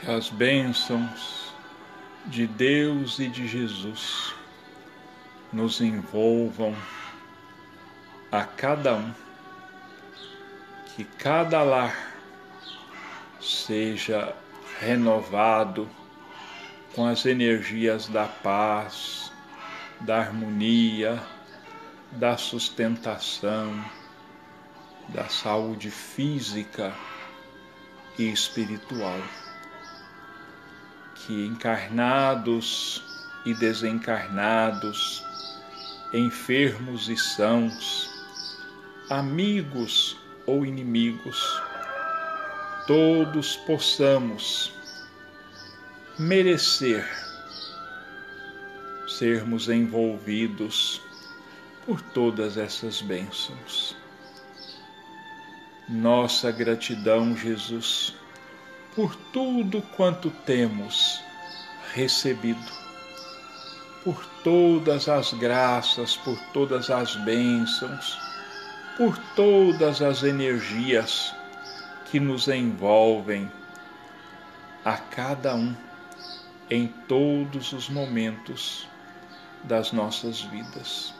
Que as bênçãos de Deus e de Jesus nos envolvam a cada um, que cada lar seja renovado com as energias da paz, da harmonia, da sustentação, da saúde física e espiritual. Que encarnados e desencarnados, enfermos e sãos, amigos ou inimigos, todos possamos merecer sermos envolvidos por todas essas bênçãos. Nossa gratidão, Jesus, por tudo quanto temos recebido, por todas as graças, por todas as bênçãos, por todas as energias que nos envolvem a cada um em todos os momentos das nossas vidas.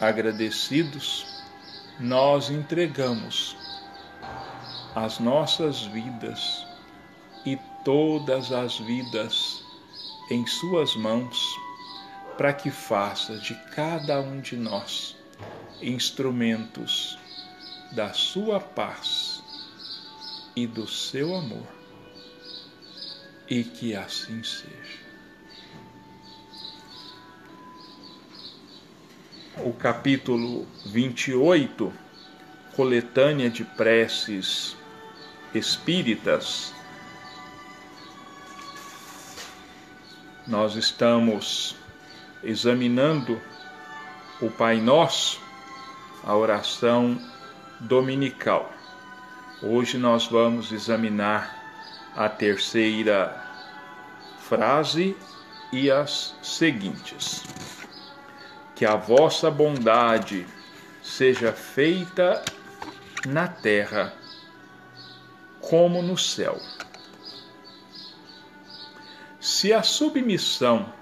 Agradecidos, nós entregamos as nossas vidas e todas as vidas em Suas mãos, para que faça de cada um de nós instrumentos da Sua paz e do seu amor. E que assim seja. O capítulo 28, coletânea de preces espíritas, nós estamos examinando o Pai Nosso, a oração dominical. Hoje nós vamos examinar a terceira frase e as seguintes: Que a vossa bondade seja feita na terra como no céu. Se a submissão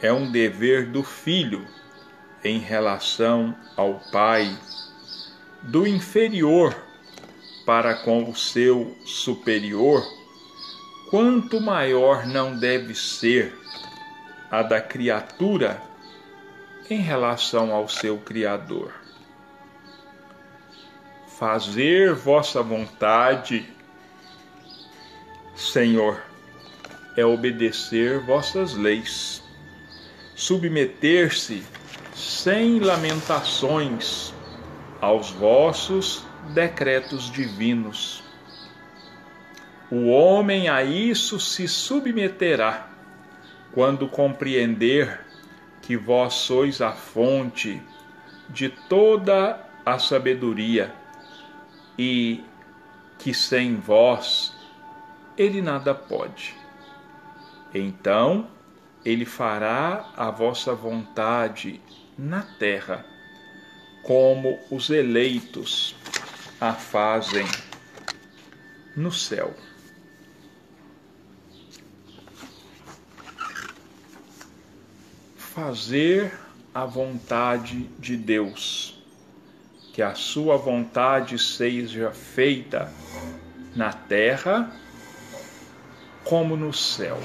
é um dever do filho em relação ao pai, do inferior para com o seu superior, quanto maior não deve ser a da criatura em relação ao seu Criador. Fazer vossa vontade, Senhor, é obedecer vossas leis, submeter-se sem lamentações aos vossos decretos divinos. O homem a isso se submeterá quando compreender que vós sois a fonte de toda a sabedoria e que sem vós ele nada pode. Então ele fará a vossa vontade na terra, como os eleitos a fazem no céu. Fazer a vontade de Deus, que a sua vontade seja feita na terra como no céu.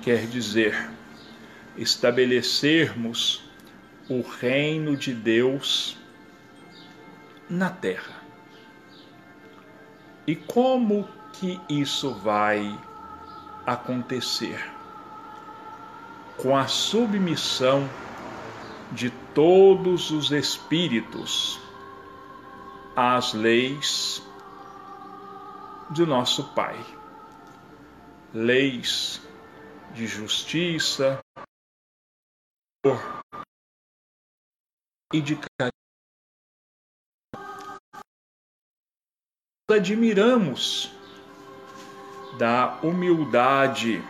Quer dizer, estabelecermos o reino de Deus na terra. E como que isso vai acontecer? Com a submissão de todos os espíritos às leis de nosso Pai. Leis de justiça e de caridade. Admiramos da humildade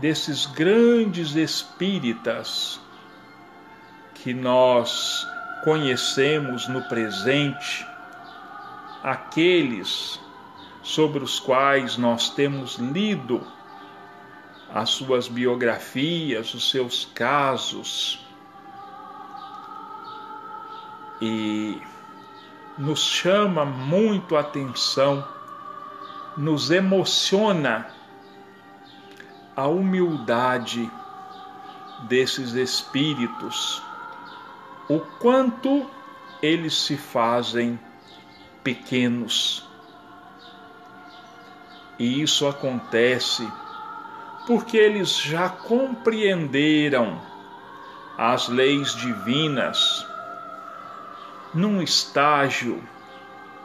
desses grandes espíritas que nós conhecemos no presente, aqueles sobre os quais nós temos lido as suas biografias, os seus casos. E nos chama muito a atenção, nos emociona a humildade desses espíritos, o quanto eles se fazem pequenos. E isso acontece porque eles já compreenderam as leis divinas num estágio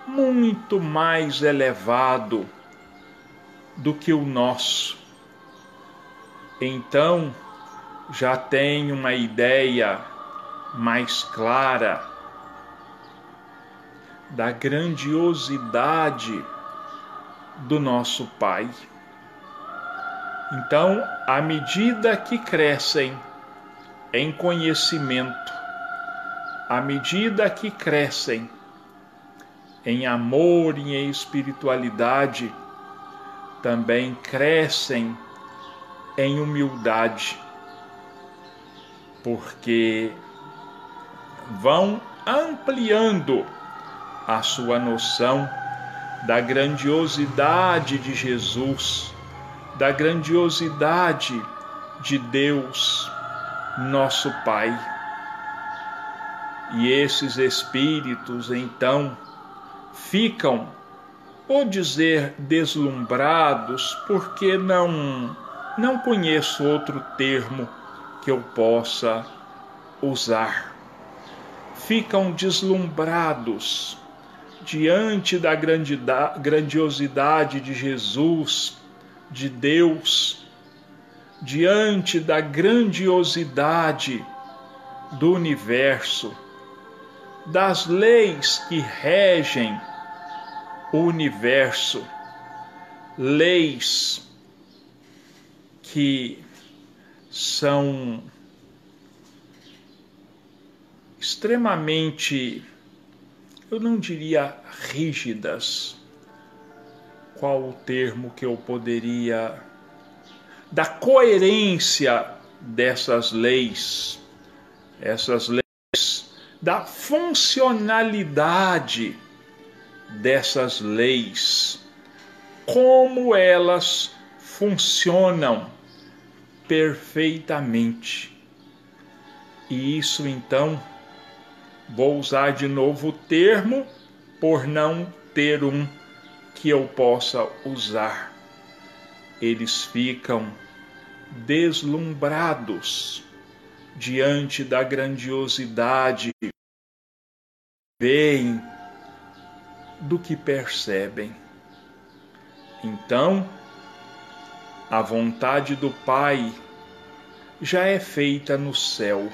muito mais elevado do que o nosso. Então, já tem uma ideia mais clara da grandiosidade do nosso Pai. Então, à medida que crescem em conhecimento, à medida que crescem em amor e em espiritualidade, também crescem em humildade, porque vão ampliando a sua noção da grandiosidade de Jesus da grandiosidade de Deus, nosso Pai. E esses espíritos então ficam, ou dizer deslumbrados, porque não não conheço outro termo que eu possa usar. Ficam deslumbrados diante da grandiosidade de Jesus, de Deus diante da grandiosidade do universo, das leis que regem o universo, leis que são extremamente, eu não diria rígidas, qual o termo que eu poderia da coerência dessas leis, essas leis, da funcionalidade dessas leis, como elas funcionam perfeitamente. E isso então, vou usar de novo o termo por não ter um que eu possa usar. Eles ficam deslumbrados diante da grandiosidade, veem do que percebem. Então, a vontade do Pai já é feita no céu.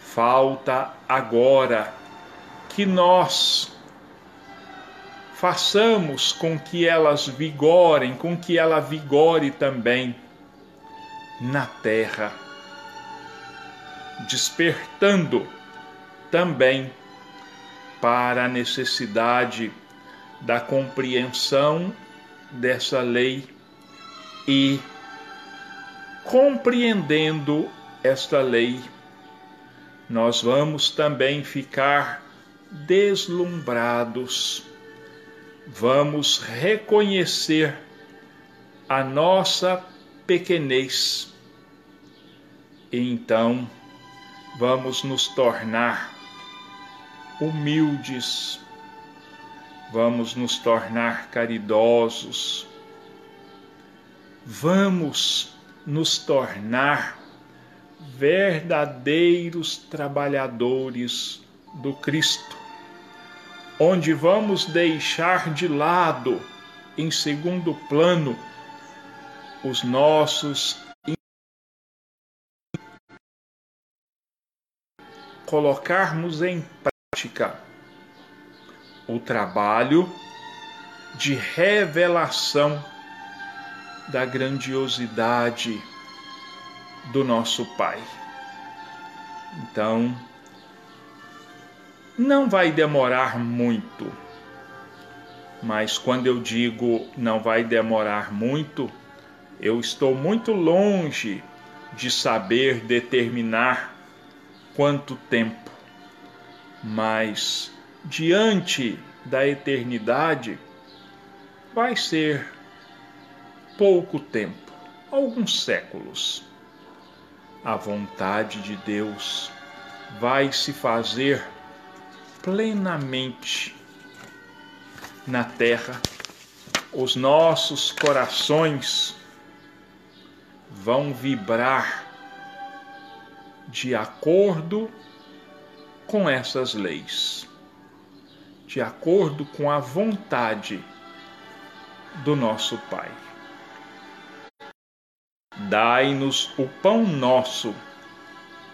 Falta agora que nós façamos com que elas vigorem, com que ela vigore também na terra, despertando também para a necessidade da compreensão dessa lei e compreendendo esta lei, nós vamos também ficar deslumbrados. Vamos reconhecer a nossa pequenez. Então vamos nos tornar humildes, vamos nos tornar caridosos, vamos nos tornar verdadeiros trabalhadores do Cristo onde vamos deixar de lado, em segundo plano, os nossos colocarmos em prática o trabalho de revelação da grandiosidade do nosso Pai. Então, não vai demorar muito. mas quando eu digo não vai demorar muito, eu estou muito longe de saber determinar quanto tempo, mas diante da eternidade vai ser pouco tempo, alguns séculos. A vontade de Deus vai se fazer plenamente na terra. Os nossos corações vão vibrar de acordo com essas leis, de acordo com a vontade do nosso Pai. Dai-nos o pão nosso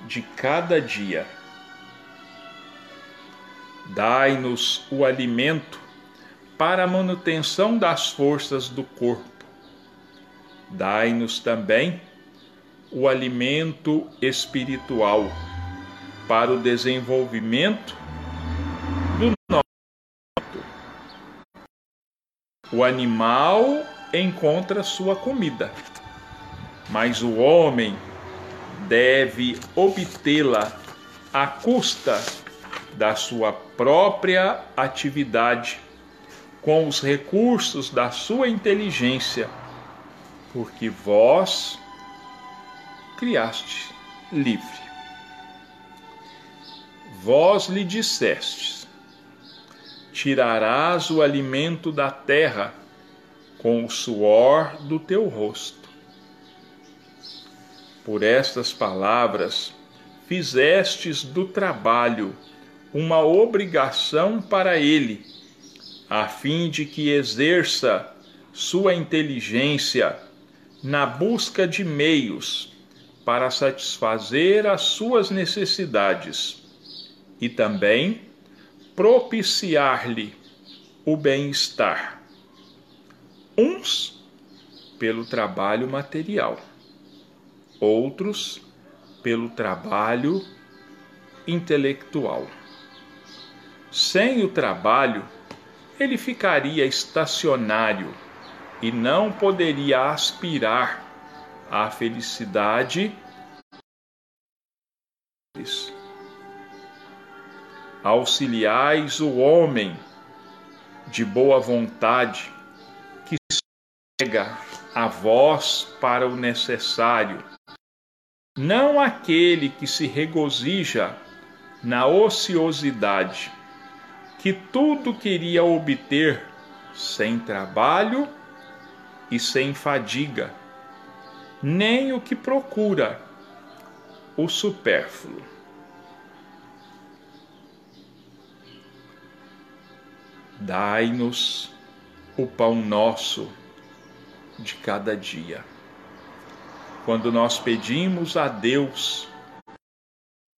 de cada dia. Dai-nos o alimento para a manutenção das forças do corpo. Dai-nos também o alimento espiritual para o desenvolvimento do nosso. O animal encontra sua comida, mas o homem deve obtê-la à custa da sua própria atividade, com os recursos da sua inteligência, porque vós criaste livre. Vós lhe dissestes: Tirarás o alimento da terra com o suor do teu rosto. Por estas palavras, fizestes do trabalho uma obrigação para ele, a fim de que exerça sua inteligência na busca de meios para satisfazer as suas necessidades e também propiciar-lhe o bem-estar. Uns pelo trabalho material, outros pelo trabalho intelectual. Sem o trabalho, ele ficaria estacionário e não poderia aspirar a felicidade. Auxiliais o homem de boa vontade que chega a vós para o necessário, não aquele que se regozija na ociosidade, que tudo queria obter sem trabalho e sem fadiga nem o que procura, o supérfluo. Dai-nos o pão nosso de cada dia. Quando nós pedimos a Deus,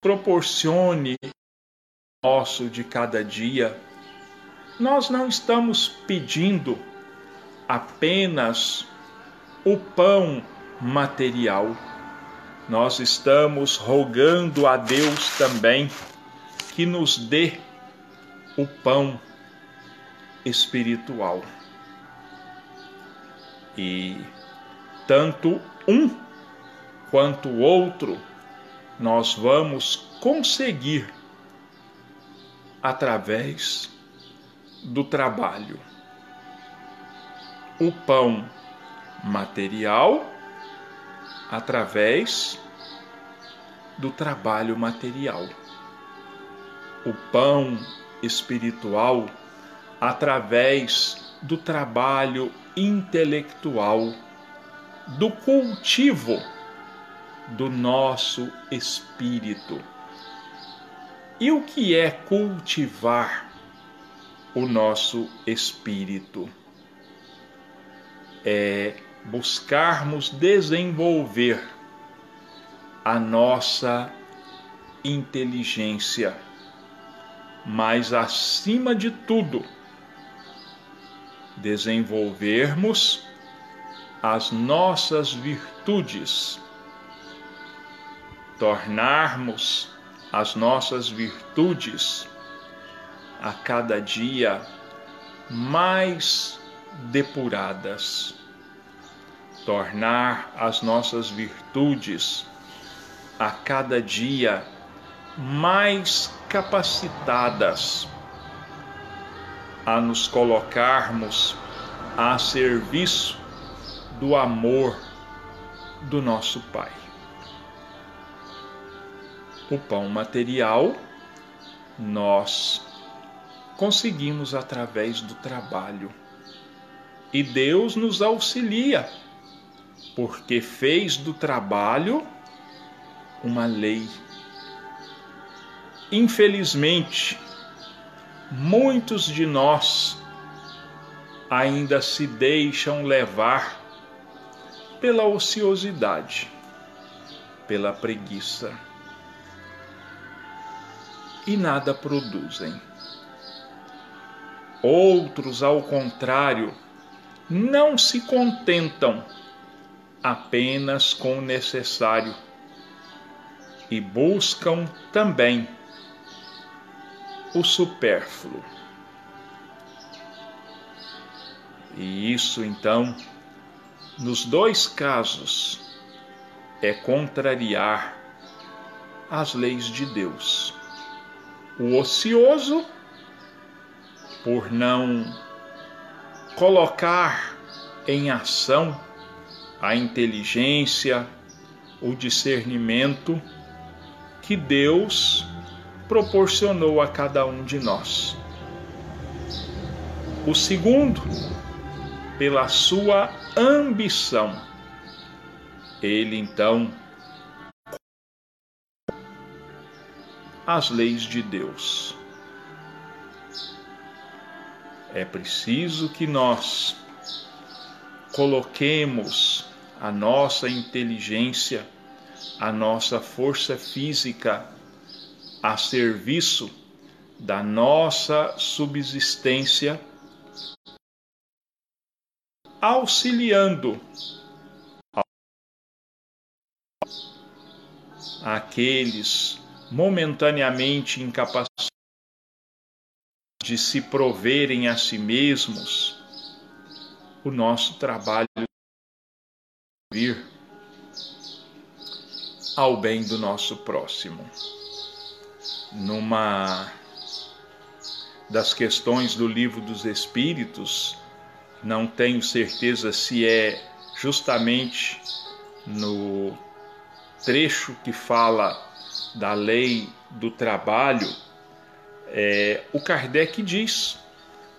proporcione nosso de cada dia, nós não estamos pedindo apenas o pão material. Nós estamos rogando a Deus também que nos dê o pão espiritual. E tanto um quanto o outro nós vamos conseguir através do trabalho. O pão material através do trabalho material. O pão espiritual através do trabalho intelectual, do cultivo do nosso espírito. E o que é cultivar o nosso espírito? É buscarmos desenvolver a nossa inteligência, mas acima de tudo, desenvolvermos as nossas virtudes, tornarmos as nossas virtudes a cada dia mais depuradas, tornar as nossas virtudes a cada dia mais capacitadas a nos colocarmos a serviço do amor do nosso Pai. O pão material nós conseguimos através do trabalho. E Deus nos auxilia, porque fez do trabalho uma lei. Infelizmente, muitos de nós ainda se deixam levar pela ociosidade, pela preguiça e nada produzem. Outros, ao contrário, não se contentam apenas com o necessário e buscam também o supérfluo. E isso então, nos dois casos, é contrariar as leis de Deus. O ocioso, por não colocar em ação a inteligência, o discernimento que Deus proporcionou a cada um de nós. O segundo, pela sua ambição. Ele então as leis de Deus. É preciso que nós coloquemos a nossa inteligência, a nossa força física a serviço da nossa subsistência, auxiliando aqueles momentaneamente incapacitados de se proverem a si mesmos, o nosso trabalho vir ao bem do nosso próximo. Numa das questões do livro dos Espíritos, não tenho certeza se é justamente no trecho que fala da lei do trabalho, é, o Kardec diz,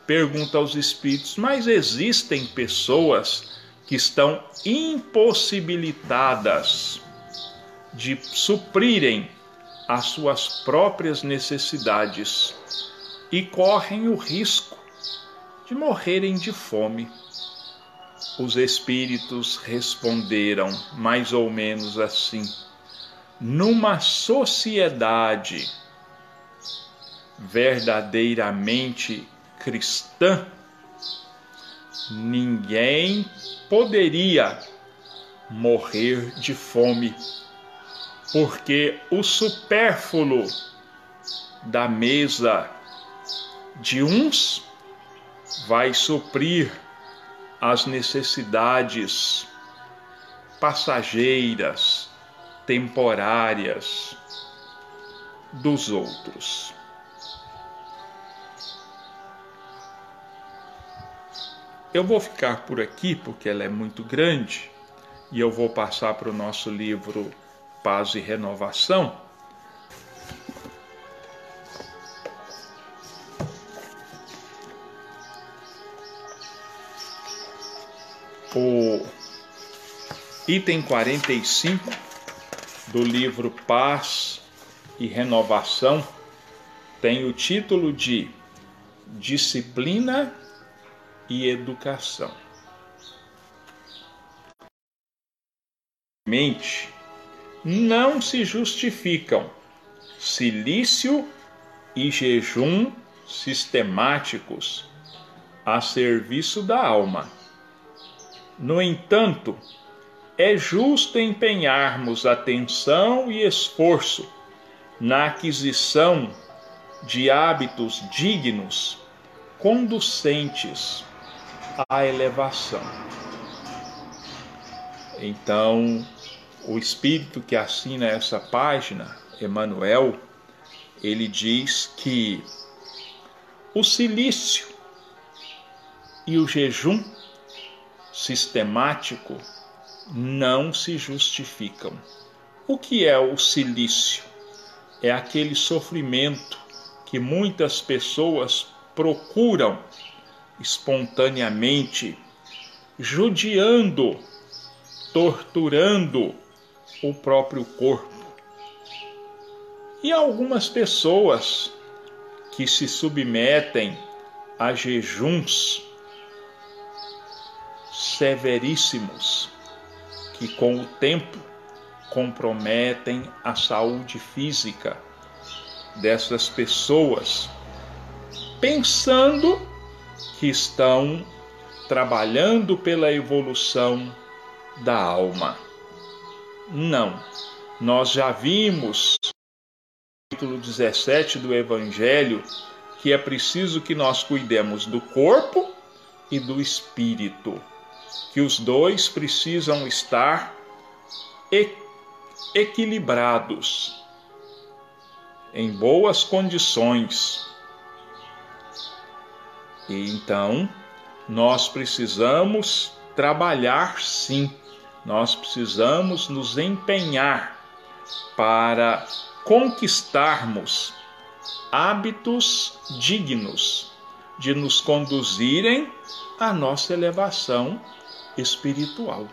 pergunta aos espíritos, mas existem pessoas que estão impossibilitadas de suprirem às suas próprias necessidades e correm o risco de morrerem de fome. Os espíritos responderam mais ou menos assim: numa sociedade verdadeiramente cristã, ninguém poderia morrer de fome porque o supérfluo da mesa de uns vai suprir as necessidades passageiras, temporárias dos outros. Eu vou ficar por aqui porque ela é muito grande e eu vou passar para o nosso livro paz e renovação. O item 45 do livro Paz e Renovação tem o título de Disciplina e Educação. Mente não se justificam silício e jejum sistemáticos a serviço da alma. No entanto, é justo empenharmos atenção e esforço na aquisição de hábitos dignos conducentes à elevação. Então, o espírito que assina essa página, Emmanuel, ele diz que o silício e o jejum sistemático não se justificam. O que é o silício? É aquele sofrimento que muitas pessoas procuram espontaneamente, judiando, torturando o próprio corpo. E algumas pessoas que se submetem a jejuns severíssimos, que com o tempo comprometem a saúde física dessas pessoas, pensando que estão trabalhando pela evolução da alma. Não, nós já vimos no capítulo 17 do Evangelho que é preciso que nós cuidemos do corpo e do espírito, que os dois precisam estar equilibrados, em boas condições. E então, nós precisamos trabalhar sim nós precisamos nos empenhar para conquistarmos hábitos dignos de nos conduzirem à nossa elevação espiritual.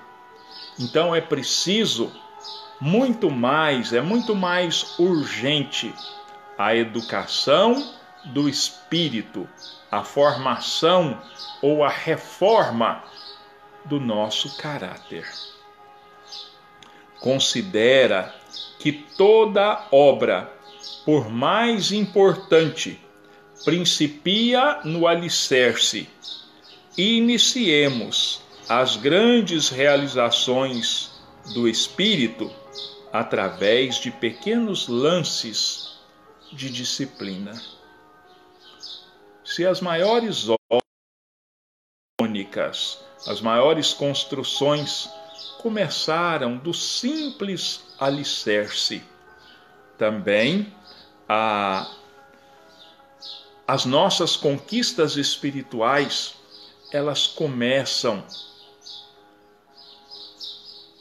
Então é preciso muito mais, é muito mais urgente a educação do espírito, a formação ou a reforma do nosso caráter considera que toda obra, por mais importante, principia no alicerce iniciemos as grandes realizações do espírito através de pequenos lances de disciplina. Se as maiores obras, as maiores construções começaram do simples alicerce. Também a, as nossas conquistas espirituais, elas começam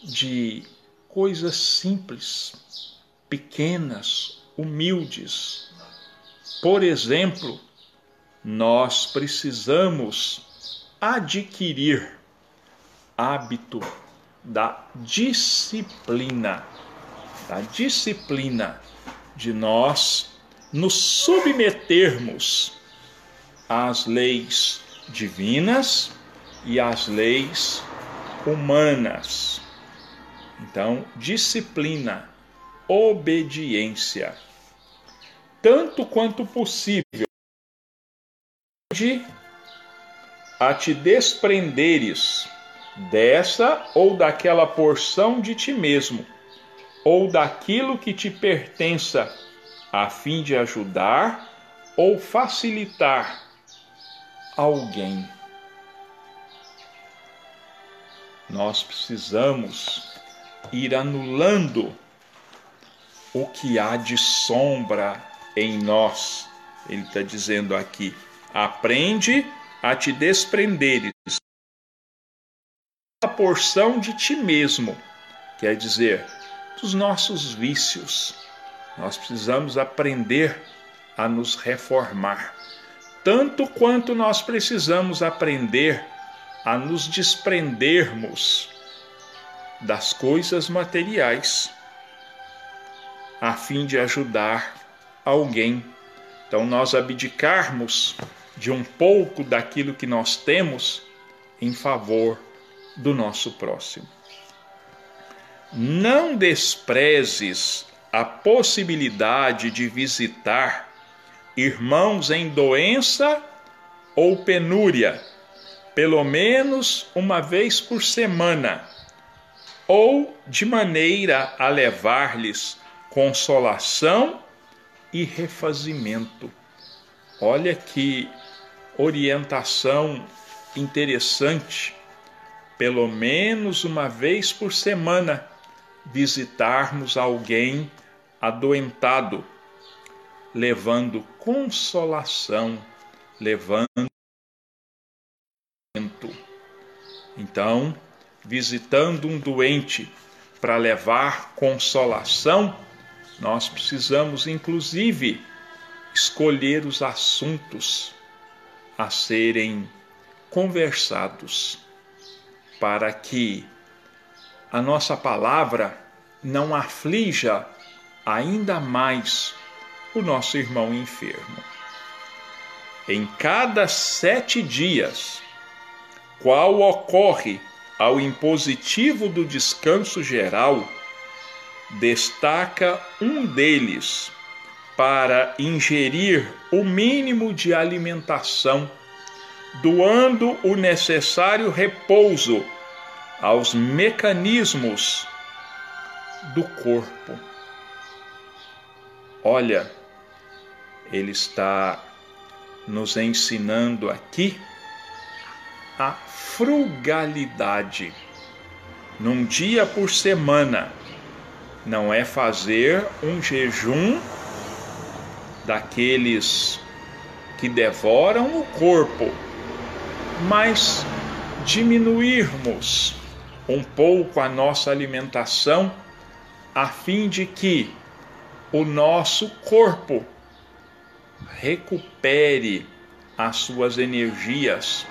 de coisas simples, pequenas, humildes. Por exemplo, nós precisamos adquirir hábito da disciplina, da disciplina de nós nos submetermos às leis divinas e às leis humanas. Então, disciplina, obediência, tanto quanto possível, de a te desprenderes dessa ou daquela porção de ti mesmo, ou daquilo que te pertença, a fim de ajudar ou facilitar alguém. Nós precisamos ir anulando o que há de sombra em nós. Ele está dizendo aqui: aprende a te desprenderes a porção de ti mesmo, quer dizer, dos nossos vícios. Nós precisamos aprender a nos reformar, tanto quanto nós precisamos aprender a nos desprendermos das coisas materiais, a fim de ajudar alguém. Então, nós abdicarmos de um pouco daquilo que nós temos em favor do nosso próximo. Não desprezes a possibilidade de visitar irmãos em doença ou penúria, pelo menos uma vez por semana, ou de maneira a levar-lhes consolação e refazimento. Olha que orientação interessante, pelo menos uma vez por semana, visitarmos alguém adoentado, levando consolação, levando. Então, visitando um doente para levar consolação, nós precisamos, inclusive, escolher os assuntos a serem conversados, para que a nossa palavra não aflija ainda mais o nosso irmão enfermo. Em cada sete dias, qual ocorre ao impositivo do descanso geral, destaca um deles para ingerir o mínimo de alimentação, doando o necessário repouso aos mecanismos do corpo. Olha, ele está nos ensinando aqui a frugalidade. Num dia por semana, não é fazer um jejum daqueles que devoram o corpo, mas diminuirmos um pouco a nossa alimentação a fim de que o nosso corpo recupere as suas energias,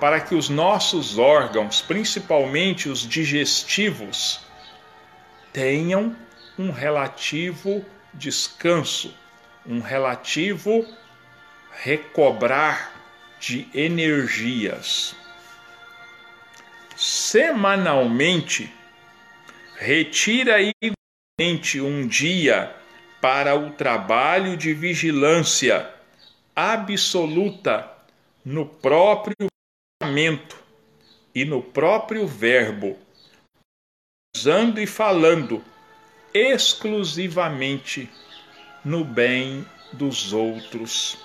para que os nossos órgãos, principalmente os digestivos, tenham um relativo descanso, um relativo recobrar de energias. Semanalmente, retira igualmente um dia para o trabalho de vigilância absoluta no próprio pensamento e no próprio verbo, usando e falando exclusivamente no bem dos outros.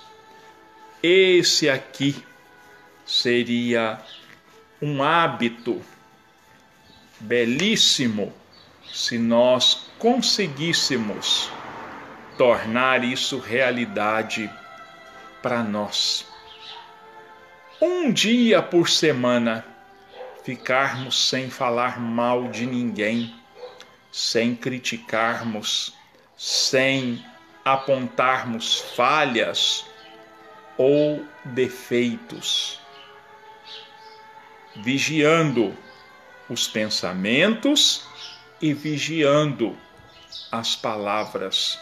Esse aqui seria um hábito belíssimo se nós conseguíssemos tornar isso realidade para nós. Um dia por semana, ficarmos sem falar mal de ninguém, sem criticarmos, sem apontarmos falhas ou defeitos, vigiando os pensamentos e vigiando as palavras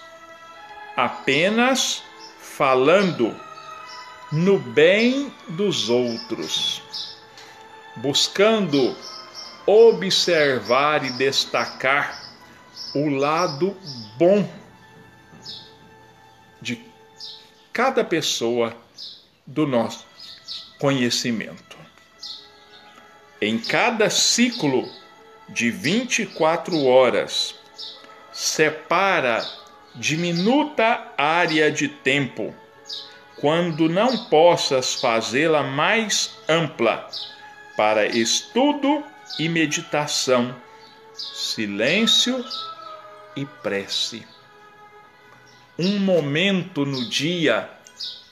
apenas falando no bem dos outros, buscando observar e destacar o lado bom de cada pessoa do nosso conhecimento. Em cada ciclo de 24 horas, separa diminuta área de tempo, quando não possas fazê-la mais ampla, para estudo e meditação, silêncio e prece. Um momento no dia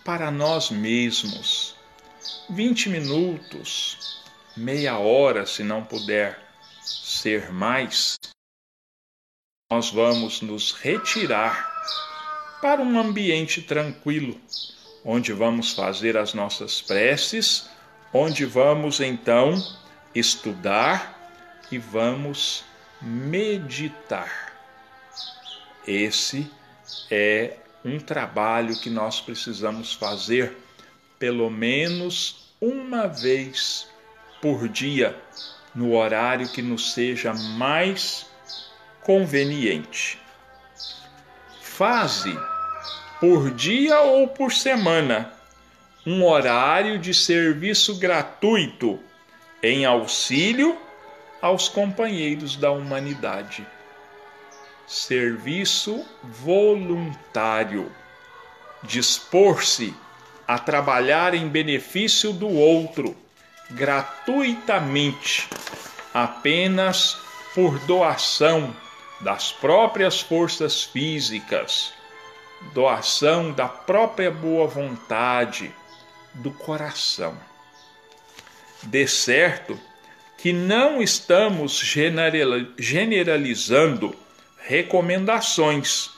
para nós mesmos, 20 minutos, meia hora, se não puder ser mais. Nós vamos nos retirar para um ambiente tranquilo, onde vamos fazer as nossas preces, onde vamos então estudar e vamos meditar. Esse é um trabalho que nós precisamos fazer pelo menos uma vez por dia, no horário que nos seja mais conveniente. Faze por dia ou por semana um horário de serviço gratuito em auxílio aos companheiros da humanidade. Serviço voluntário. Dispor-se a trabalhar em benefício do outro, gratuitamente, apenas por doação das próprias forças físicas, doação da própria boa vontade, do coração. De certo que não estamos generalizando recomendações,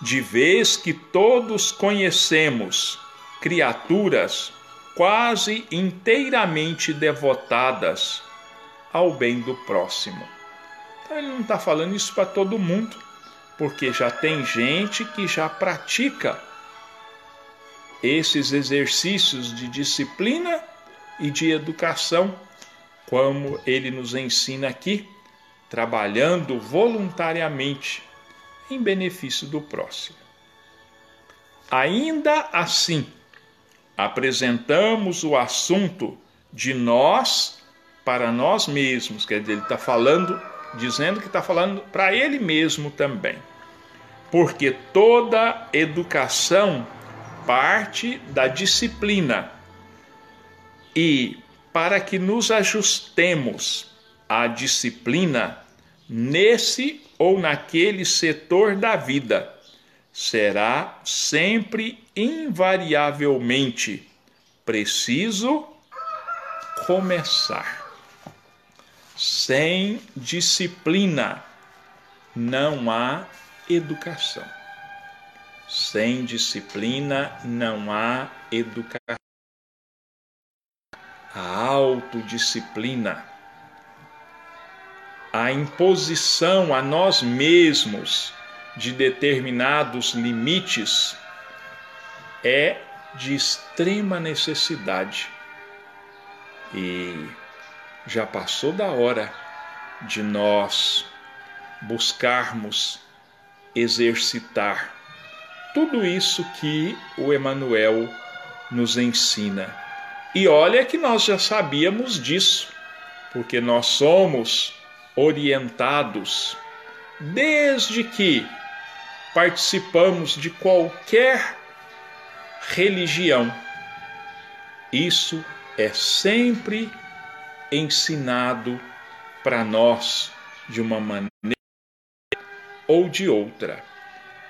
de vez que todos conhecemos criaturas quase inteiramente devotadas ao bem do próximo. Então ele não está falando isso para todo mundo, porque já tem gente que já pratica esses exercícios de disciplina e de educação, como ele nos ensina aqui, trabalhando voluntariamente em benefício do próximo. Ainda assim, apresentamos o assunto de nós para nós mesmos, quer dizer, ele está falando, dizendo que está falando para ele mesmo também. Porque toda educação parte da disciplina. E para que nos ajustemos à disciplina nesse ou naquele setor da vida, será sempre invariavelmente preciso começar. Sem disciplina não há educação. Sem disciplina não há educação. A autodisciplina, a imposição a nós mesmos de determinados limites é de extrema necessidade. E já passou da hora de nós buscarmos exercitar tudo isso que o Emanuel nos ensina. E olha que nós já sabíamos disso, porque nós somos orientados desde que participamos de qualquer religião. Isso é sempre ensinado para nós de uma maneira ou de outra.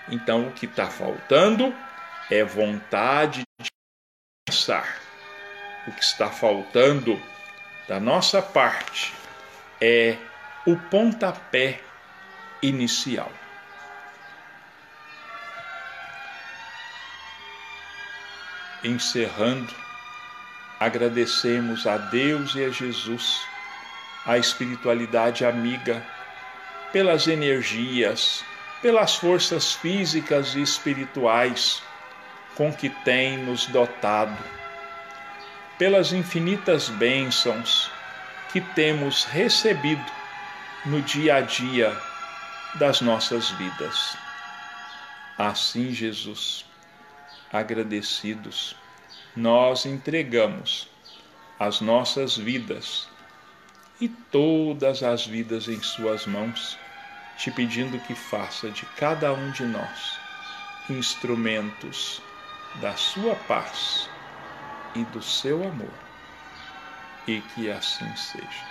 Então, o que está faltando é vontade de pensar. O que está faltando da nossa parte é o pontapé inicial. Encerrando, agradecemos a Deus e a Jesus, a espiritualidade amiga, pelas energias, pelas forças físicas e espirituais com que tem nos dotado, pelas infinitas bênçãos que temos recebido no dia a dia das nossas vidas. Assim, Jesus, agradecidos, nós entregamos as nossas vidas e todas as vidas em Suas mãos te pedindo que faça de cada um de nós instrumentos da sua paz e do seu amor, e que assim seja.